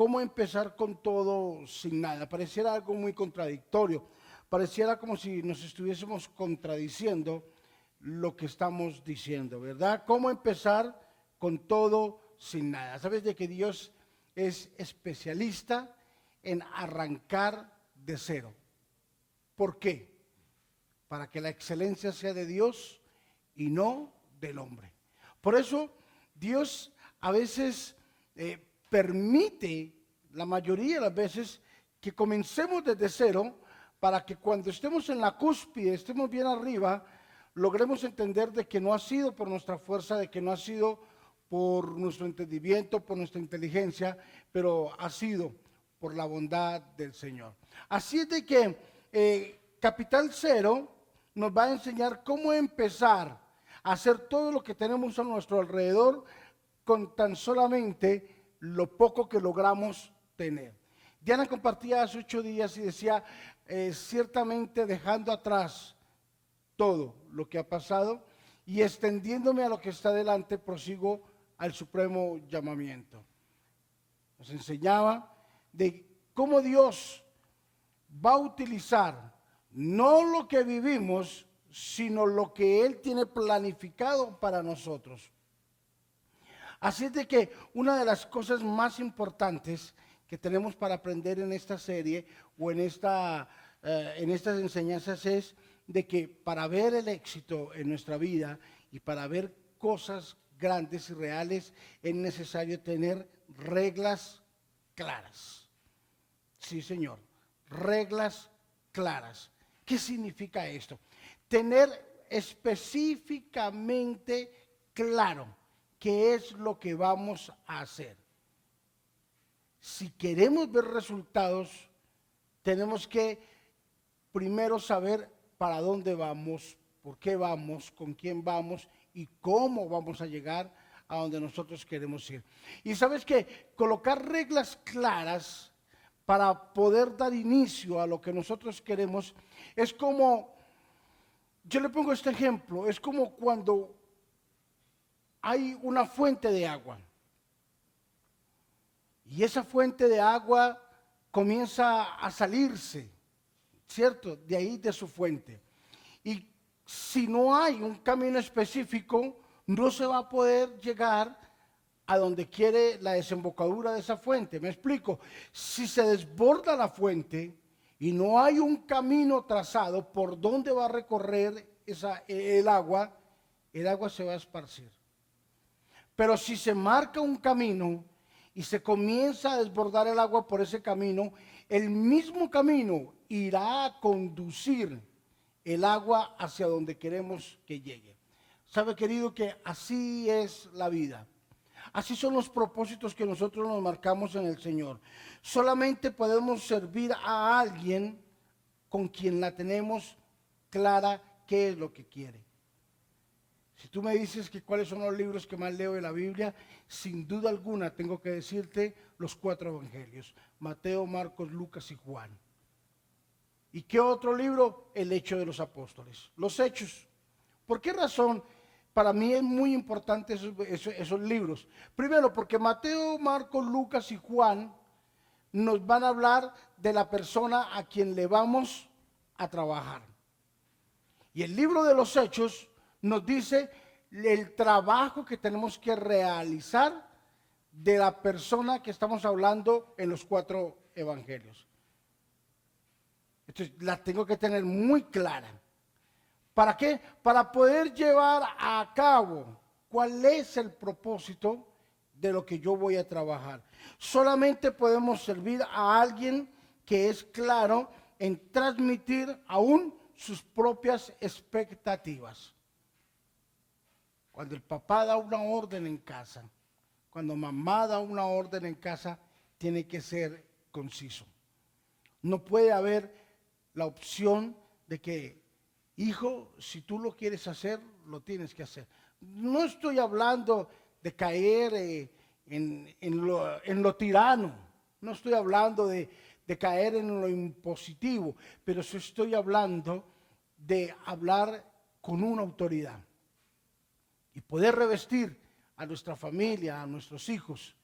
cómo empezar con todo sin nada. Pareciera algo muy contradictorio. Pareciera como si nos estuviésemos contradiciendo lo que estamos diciendo, ¿verdad? ¿Cómo empezar con todo sin nada? ¿Sabes de que Dios es especialista en arrancar de cero? ¿Por qué? Para que la excelencia sea de Dios y no del hombre. Por eso Dios a veces eh, permite, la mayoría de las veces, que comencemos desde cero para que cuando estemos en la cúspide, estemos bien arriba, logremos entender de que no ha sido por nuestra fuerza, de que no ha sido por nuestro entendimiento, por nuestra inteligencia, pero ha sido por la bondad del Señor. Así es de que eh, Capital Cero nos va a enseñar cómo empezar a hacer todo lo que tenemos a nuestro alrededor con tan solamente lo poco que logramos tener. Diana compartía hace ocho días y decía, eh, ciertamente dejando atrás todo lo que ha pasado y extendiéndome a lo que está delante, prosigo al supremo llamamiento. Nos enseñaba de cómo Dios va a utilizar no lo que vivimos, sino lo que Él tiene planificado para nosotros. Así es de que una de las cosas más importantes que tenemos para aprender en esta serie o en, esta, eh, en estas enseñanzas es de que para ver el éxito en nuestra vida y para ver cosas grandes y reales es necesario tener reglas claras. Sí, Señor, reglas claras. ¿Qué significa esto? Tener específicamente claro qué es lo que vamos a hacer. Si queremos ver resultados, tenemos que primero saber para dónde vamos, por qué vamos, con quién vamos y cómo vamos a llegar a donde nosotros queremos ir. Y sabes que colocar reglas claras para poder dar inicio a lo que nosotros queremos es como, yo le pongo este ejemplo, es como cuando hay una fuente de agua. Y esa fuente de agua comienza a salirse, ¿cierto? De ahí de su fuente. Y si no hay un camino específico, no se va a poder llegar a donde quiere la desembocadura de esa fuente. Me explico. Si se desborda la fuente y no hay un camino trazado por donde va a recorrer el agua, el agua se va a esparcir. Pero si se marca un camino y se comienza a desbordar el agua por ese camino, el mismo camino irá a conducir el agua hacia donde queremos que llegue. Sabe, querido, que así es la vida. Así son los propósitos que nosotros nos marcamos en el Señor. Solamente podemos servir a alguien con quien la tenemos clara qué es lo que quiere. Si tú me dices que cuáles son los libros que más leo de la Biblia, sin duda alguna tengo que decirte los cuatro evangelios, Mateo, Marcos, Lucas y Juan. ¿Y qué otro libro? El hecho de los apóstoles, los hechos. ¿Por qué razón? Para mí es muy importante esos, libros. Primero, porque Mateo, Marcos, Lucas y Juan nos van a hablar de la persona a quien le vamos a trabajar. Y el libro de los hechos nos dice el trabajo que tenemos que realizar de la persona que estamos hablando en los cuatro evangelios. Entonces, la tengo que tener muy clara. ¿Para qué? Para poder llevar a cabo cuál es el propósito de lo que yo voy a trabajar. Solamente podemos servir a alguien que es claro en transmitir aún sus propias expectativas. Cuando el papá da una orden en casa, cuando mamá da una orden en casa, tiene que ser conciso. No puede haber la opción de que, hijo, si tú lo quieres hacer, lo tienes que hacer. No estoy hablando de caer eh, en, lo, tirano, no estoy hablando de, de caer en lo impositivo, pero sí estoy hablando de hablar con una autoridad y poder revestir a nuestra familia, a nuestros hijos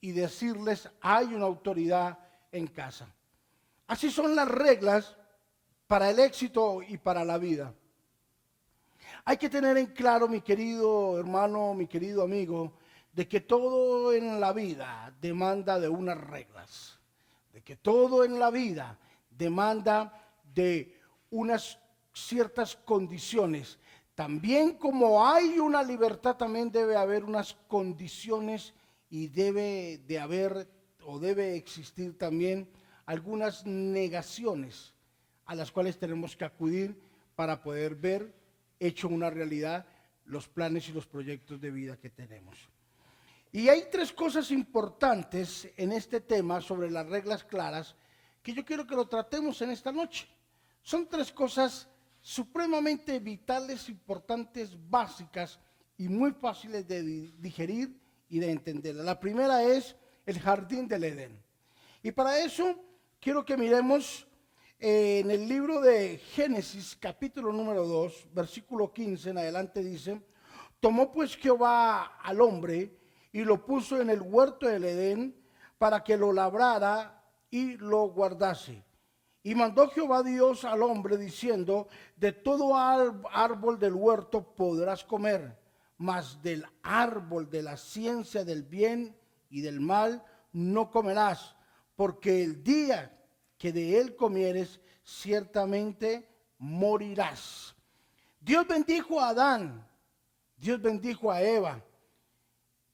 y decirles, hay una autoridad en casa. Así son las reglas para el éxito y para la vida. Hay que tener en claro, mi querido hermano, mi querido amigo, de que todo en la vida demanda de unas reglas, de que todo en la vida demanda de unas ciertas condiciones. También como hay una libertad, también debe haber unas condiciones y debe de haber o debe existir también algunas negaciones a las cuales tenemos que acudir para poder ver hecho una realidad los planes y los proyectos de vida que tenemos. Y hay tres cosas importantes en este tema sobre las reglas claras que yo quiero que lo tratemos en esta noche. Son tres cosas supremamente vitales, importantes, básicas y muy fáciles de digerir y de entender. La primera es el jardín del Edén. Y para eso quiero que miremos eh, en el libro de Génesis, capítulo número 2, versículo 15 en adelante dice, tomó pues Jehová al hombre y lo puso en el huerto del Edén para que lo labrara y lo guardase. Y mandó Jehová Dios al hombre diciendo, de todo árbol del huerto podrás comer, mas del árbol de la ciencia del bien y del mal no comerás, porque el día que de él comieres, ciertamente morirás. Dios bendijo a Adán, Dios bendijo a Eva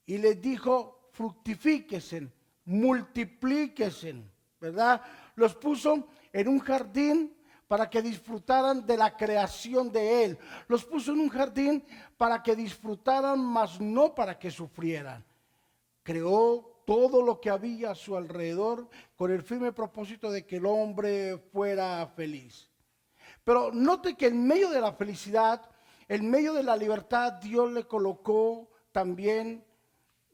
y les dijo, fructifíquesen, multiplíquesen, ¿verdad? Los puso en un jardín para que disfrutaran de la creación de Él. Los puso en un jardín para que disfrutaran, mas no para que sufrieran. Creó todo lo que había a su alrededor con el firme propósito de que el hombre fuera feliz. Pero note que en medio de la felicidad, en medio de la libertad, Dios le colocó también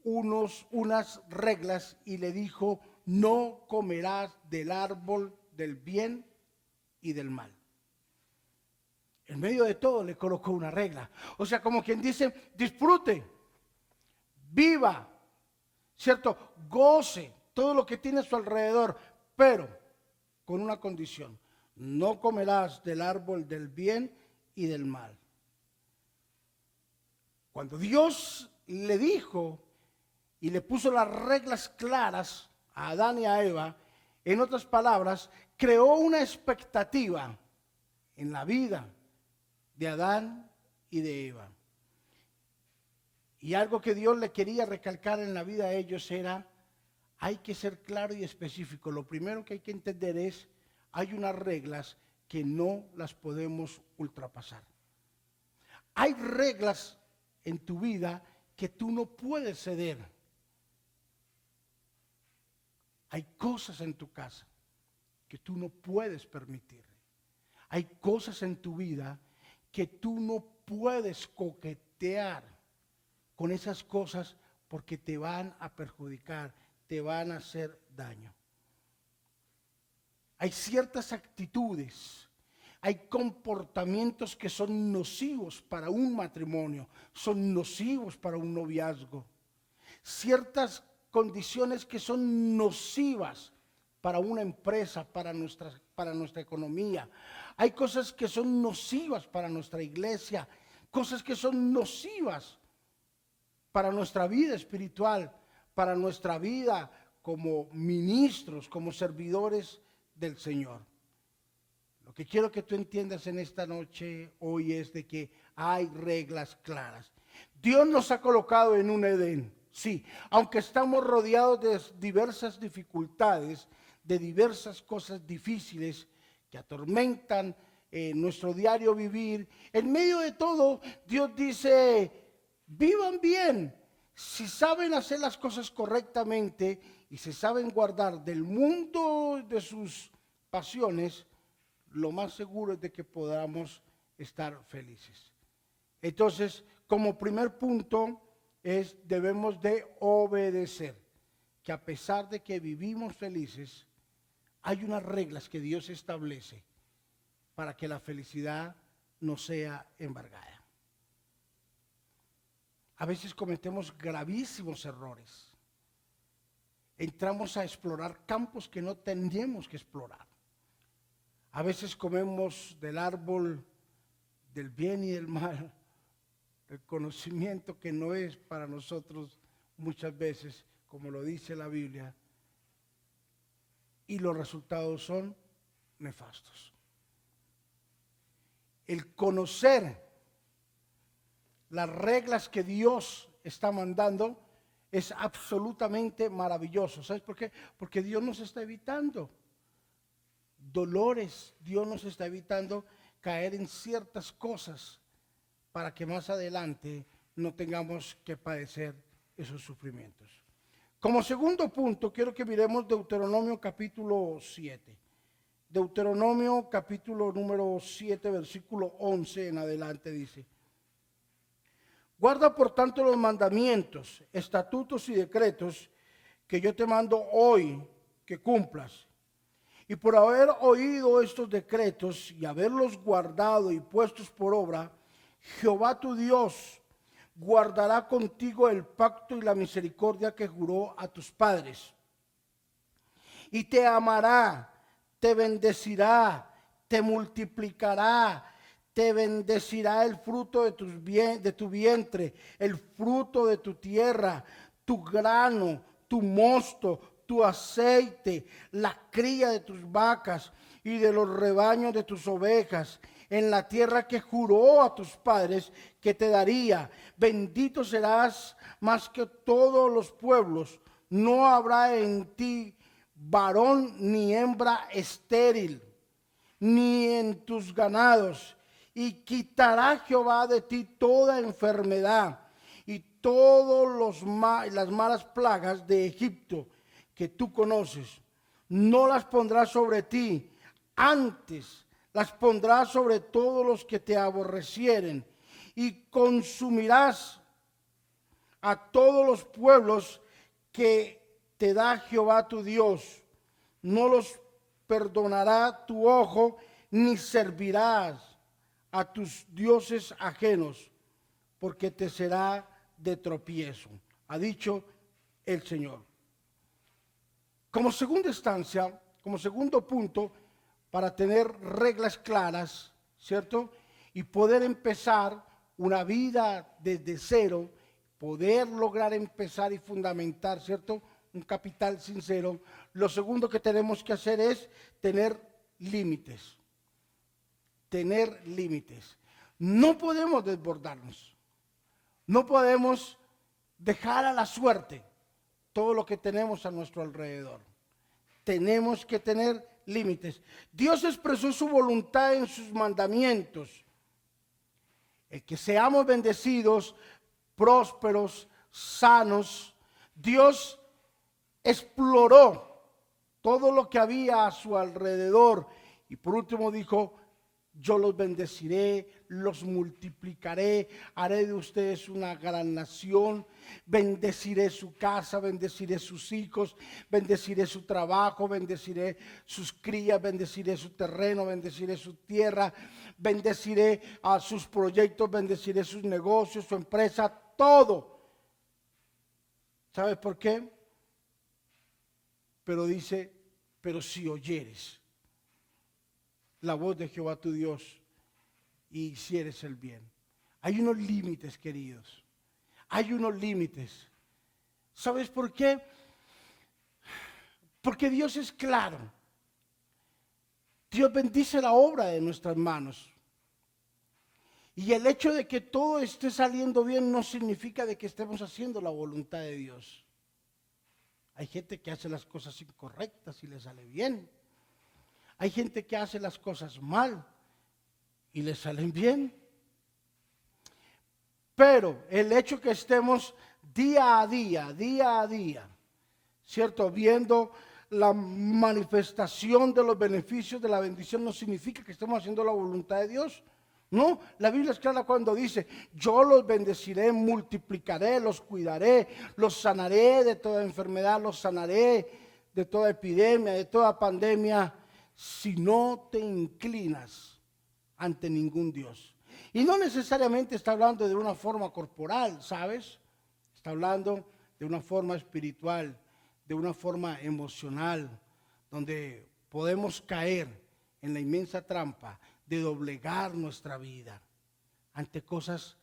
unos, unas reglas y le dijo, no comerás del árbol del bien y del mal. En medio de todo le colocó una regla. O sea, como quien dice, disfrute, viva, ¿cierto? Goce todo lo que tiene a su alrededor, pero con una condición, no comerás del árbol del bien y del mal. Cuando Dios le dijo y le puso las reglas claras a Adán y a Eva, en otras palabras, creó una expectativa en la vida de Adán y de Eva. Y algo que Dios le quería recalcar en la vida a ellos era, hay que ser claro y específico. Lo primero que hay que entender es, hay unas reglas que no las podemos ultrapasar. Hay reglas en tu vida que tú no puedes ceder. Hay cosas en tu casa que tú no puedes permitir. Hay cosas en tu vida que tú no puedes coquetear con esas cosas porque te van a perjudicar, te van a hacer daño. Hay ciertas actitudes, hay comportamientos que son nocivos para un matrimonio, son nocivos para un noviazgo. Ciertas condiciones que son nocivas para una empresa, para nuestra, para nuestra economía. Hay cosas que son nocivas para nuestra iglesia, cosas que son nocivas para nuestra vida espiritual, para nuestra vida como ministros, como servidores del Señor. Lo que quiero que tú entiendas en esta noche hoy es de que hay reglas claras. Dios nos ha colocado en un Edén, sí, aunque estamos rodeados de diversas dificultades, de diversas cosas difíciles que atormentan eh, nuestro diario vivir, en medio de todo Dios dice, vivan bien. Si saben hacer las cosas correctamente y se saben guardar del mundo de sus pasiones, lo más seguro es de que podamos estar felices. Entonces, como primer punto es debemos de obedecer, que a pesar de que vivimos felices, hay unas reglas que Dios establece para que la felicidad no sea embargada. A veces cometemos gravísimos errores. entramos a explorar campos que no tendríamos que explorar. A veces comemos del árbol del bien y del mal, el conocimiento que no es para nosotros muchas veces, como lo dice la Biblia, y los resultados son nefastos. El conocer las reglas que Dios está mandando es absolutamente maravilloso. ¿Sabes por qué? Porque Dios nos está evitando dolores, Dios nos está evitando caer en ciertas cosas para que más adelante no tengamos que padecer esos sufrimientos. Como segundo punto, quiero que miremos Deuteronomio capítulo 7. Deuteronomio capítulo número 7, versículo 11 en adelante dice, Guarda por tanto los mandamientos, estatutos y decretos que yo te mando hoy que cumplas. Y por haber oído estos decretos y haberlos guardado y puestos por obra, Jehová tu Dios guardará contigo el pacto y la misericordia que juró a tus padres. Y te amará, te bendecirá, te multiplicará te bendecirá el fruto de, tus bien, de tu vientre, el fruto de tu tierra, tu grano, tu mosto, tu aceite, la cría de tus vacas y de los rebaños de tus ovejas, en la tierra que juró a tus padres que te daría. Bendito serás más que todos los pueblos. No habrá en ti varón ni hembra estéril, ni en tus ganados y quitará Jehová de ti toda enfermedad y todas las malas plagas de Egipto que tú conoces. No las pondrá sobre ti, antes las pondrá sobre todos los que te aborrecieren y consumirás a todos los pueblos que te da Jehová tu Dios. No los perdonará tu ojo, ni servirás a tus dioses ajenos, porque te será de tropiezo, ha dicho el Señor. Como segunda instancia, como segundo punto, para tener reglas claras, ¿cierto? Y poder empezar una vida desde cero, poder lograr empezar y fundamentar, ¿cierto? Un capital sincero. Lo segundo que tenemos que hacer es tener límites tener límites. No podemos desbordarnos. No podemos dejar a la suerte todo lo que tenemos a nuestro alrededor. Tenemos que tener límites. Dios expresó su voluntad en sus mandamientos. El que seamos bendecidos, prósperos, sanos. Dios exploró todo lo que había a su alrededor. Y por último dijo, yo los bendeciré, los multiplicaré, haré de ustedes una gran nación, bendeciré su casa, bendeciré sus hijos, bendeciré su trabajo, bendeciré sus crías, bendeciré su terreno, bendeciré su tierra, bendeciré a sus proyectos, bendeciré sus negocios, su empresa, todo. ¿Sabes por qué? Pero dice, pero si oyeres la voz de Jehová tu Dios y hicieres el bien. Hay unos límites, queridos. Hay unos límites. ¿Sabes por qué? Porque Dios es claro. Dios bendice la obra de nuestras manos. Y el hecho de que todo esté saliendo bien no significa de que estemos haciendo la voluntad de Dios. Hay gente que hace las cosas incorrectas y le sale bien. Hay gente que hace las cosas mal y le salen bien. Pero el hecho que estemos día a día, día a día, ¿cierto? Viendo la manifestación de los beneficios de la bendición no significa que estemos haciendo la voluntad de Dios. No, la Biblia es clara cuando dice, yo los bendeciré, multiplicaré, los cuidaré, los sanaré de toda enfermedad, los sanaré de toda epidemia, de toda pandemia si no te inclinas ante ningún Dios. Y no necesariamente está hablando de una forma corporal, ¿sabes? Está hablando de una forma espiritual, de una forma emocional, donde podemos caer en la inmensa trampa de doblegar nuestra vida ante cosas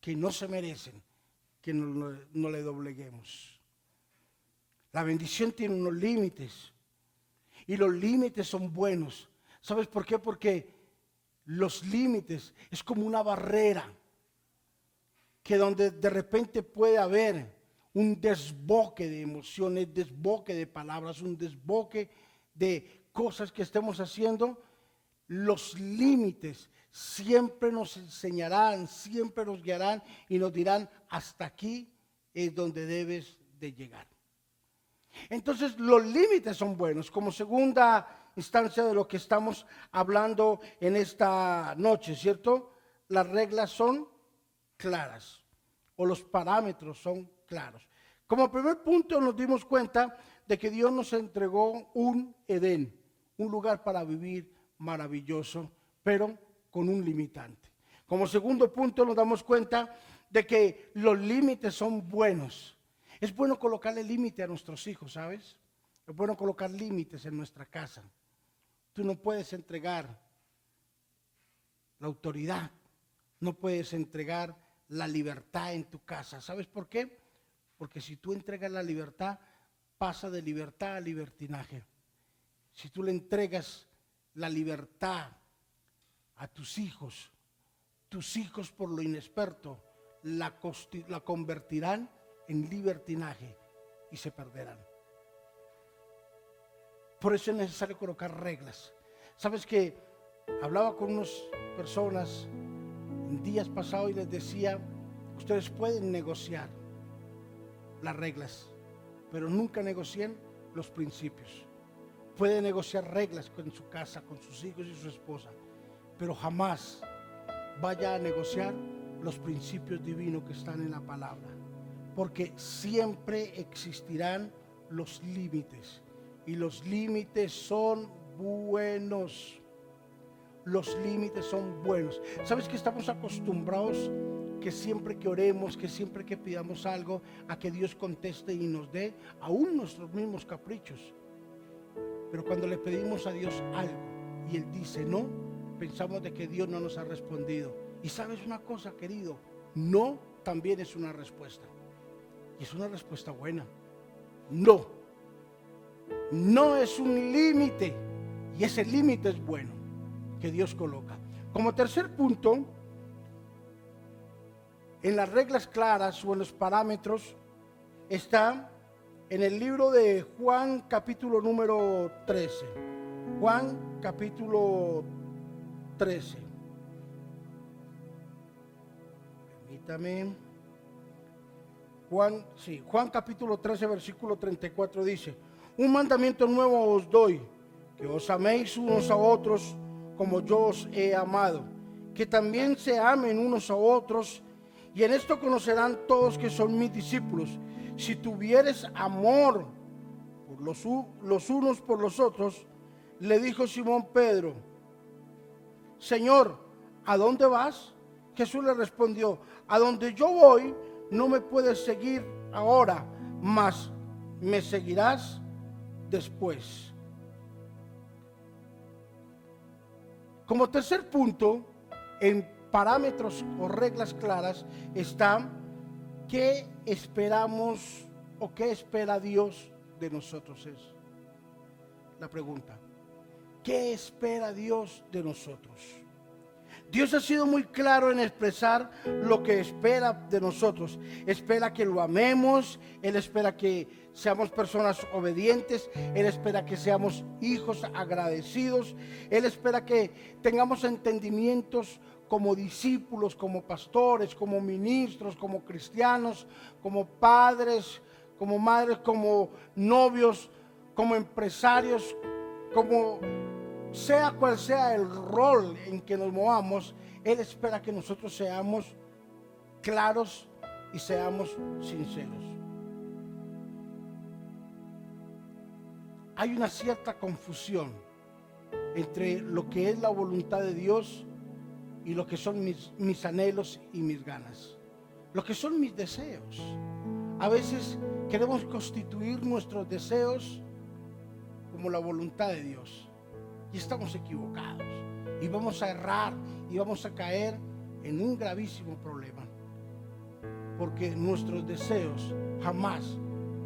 que no se merecen que no, no le dobleguemos. La bendición tiene unos límites y los límites son buenos. ¿Sabes por qué? Porque los límites es como una barrera que donde de repente puede haber un desboque de emociones, desboque de palabras, un desboque de cosas que estemos haciendo, los límites siempre nos enseñarán, siempre nos guiarán y nos dirán, hasta aquí es donde debes de llegar. Entonces los límites son buenos. Como segunda instancia de lo que estamos hablando en esta noche, ¿cierto? Las reglas son claras o los parámetros son claros. Como primer punto nos dimos cuenta de que Dios nos entregó un Edén, un lugar para vivir maravilloso, pero con un limitante. Como segundo punto nos damos cuenta de que los límites son buenos. Es bueno colocarle límite a nuestros hijos, ¿sabes? Es bueno colocar límites en nuestra casa. Tú no puedes entregar la autoridad, no puedes entregar la libertad en tu casa. ¿Sabes por qué? Porque si tú entregas la libertad, pasa de libertad a libertinaje. Si tú le entregas la libertad a tus hijos, tus hijos por lo inexperto la, la convertirán en libertinaje y se perderán. Por eso es necesario colocar reglas. Sabes que hablaba con unas personas en días pasados y les decía, ustedes pueden negociar las reglas, pero nunca negocien los principios. Puede negociar reglas con su casa, con sus hijos y su esposa, pero jamás vaya a negociar los principios divinos que están en la palabra, porque siempre existirán los límites y los límites son buenos. Los límites son buenos. ¿Sabes que estamos acostumbrados que siempre que oremos, que siempre que pidamos algo, a que Dios conteste y nos dé aún nuestros mismos caprichos? Pero cuando le pedimos a Dios algo y Él dice no, pensamos de que Dios no nos ha respondido. Y sabes una cosa, querido, no también es una respuesta. Y es una respuesta buena. No. No es un límite. Y ese límite es bueno que Dios coloca. Como tercer punto, en las reglas claras o en los parámetros, está en el libro de Juan capítulo número 13. Juan capítulo 13. Permítame. Juan, sí, Juan capítulo 13, versículo 34 dice, un mandamiento nuevo os doy, que os améis unos a otros como yo os he amado, que también se amen unos a otros, y en esto conocerán todos que son mis discípulos, si tuvieres amor por los, los unos por los otros, le dijo Simón Pedro, Señor, ¿a dónde vas? Jesús le respondió, a donde yo voy, no me puedes seguir ahora, mas me seguirás después. Como tercer punto, en parámetros o reglas claras está qué esperamos o qué espera Dios de nosotros es la pregunta. ¿Qué espera Dios de nosotros? Dios ha sido muy claro en expresar lo que espera de nosotros. Espera que lo amemos, Él espera que seamos personas obedientes, Él espera que seamos hijos agradecidos, Él espera que tengamos entendimientos como discípulos, como pastores, como ministros, como cristianos, como padres, como madres, como novios, como empresarios, como sea cual sea el rol en que nos movamos, Él espera que nosotros seamos claros y seamos sinceros. Hay una cierta confusión entre lo que es la voluntad de Dios y lo que son mis, mis anhelos y mis ganas, lo que son mis deseos. A veces queremos constituir nuestros deseos como la voluntad de Dios. Y estamos equivocados. Y vamos a errar y vamos a caer en un gravísimo problema. Porque nuestros deseos jamás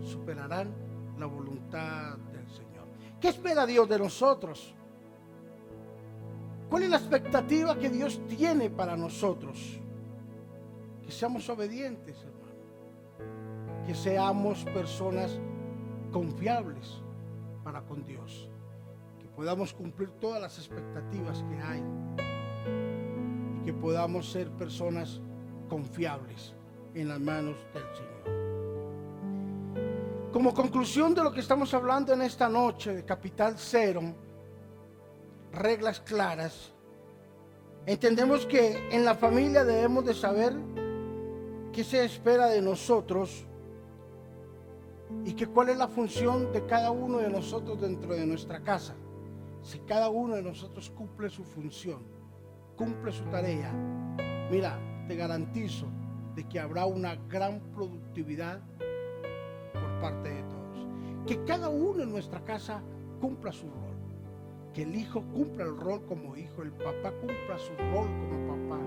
superarán la voluntad del Señor. ¿Qué espera Dios de nosotros? ¿Cuál es la expectativa que Dios tiene para nosotros? Que seamos obedientes, hermano. Que seamos personas confiables para con Dios. Podamos cumplir todas las expectativas que hay. Y que podamos ser personas confiables en las manos del Señor. Como conclusión de lo que estamos hablando en esta noche de Capital Cero, reglas claras, entendemos que en la familia debemos de saber qué se espera de nosotros y que cuál es la función de cada uno de nosotros dentro de nuestra casa. Si cada uno de nosotros cumple su función, cumple su tarea, mira, te garantizo de que habrá una gran productividad por parte de todos. Que cada uno en nuestra casa cumpla su rol. Que el hijo cumpla el rol como hijo, el papá cumpla su rol como papá,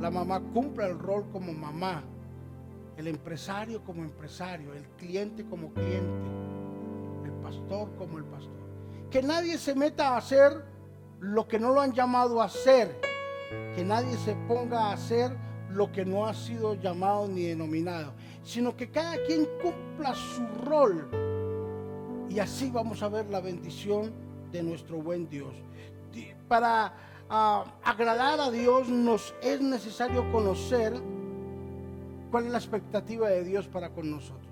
la mamá cumpla el rol como mamá, el empresario como empresario, el cliente como cliente, el pastor como el pastor. Que nadie se meta a hacer lo que no lo han llamado a hacer. Que nadie se ponga a hacer lo que no ha sido llamado ni denominado, sino que cada quien cumpla su rol. Y así vamos a ver la bendición de nuestro buen Dios. Para ah, agradar a Dios nos es necesario conocer cuál es la expectativa de Dios para con nosotros.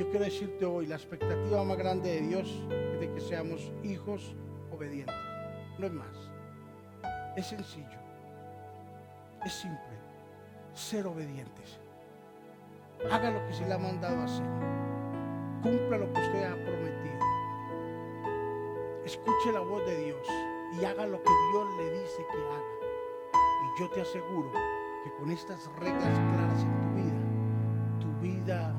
Yo quiero decirte hoy, la expectativa más grande de Dios es de que seamos hijos obedientes. No es más. Es sencillo. Es simple. Ser obedientes. Haga lo que se le ha mandado hacer. Cumpla lo que usted ha prometido. Escuche la voz de Dios y haga lo que Dios le dice que haga. Y yo te aseguro que con estas reglas claras en tu vida, tu vida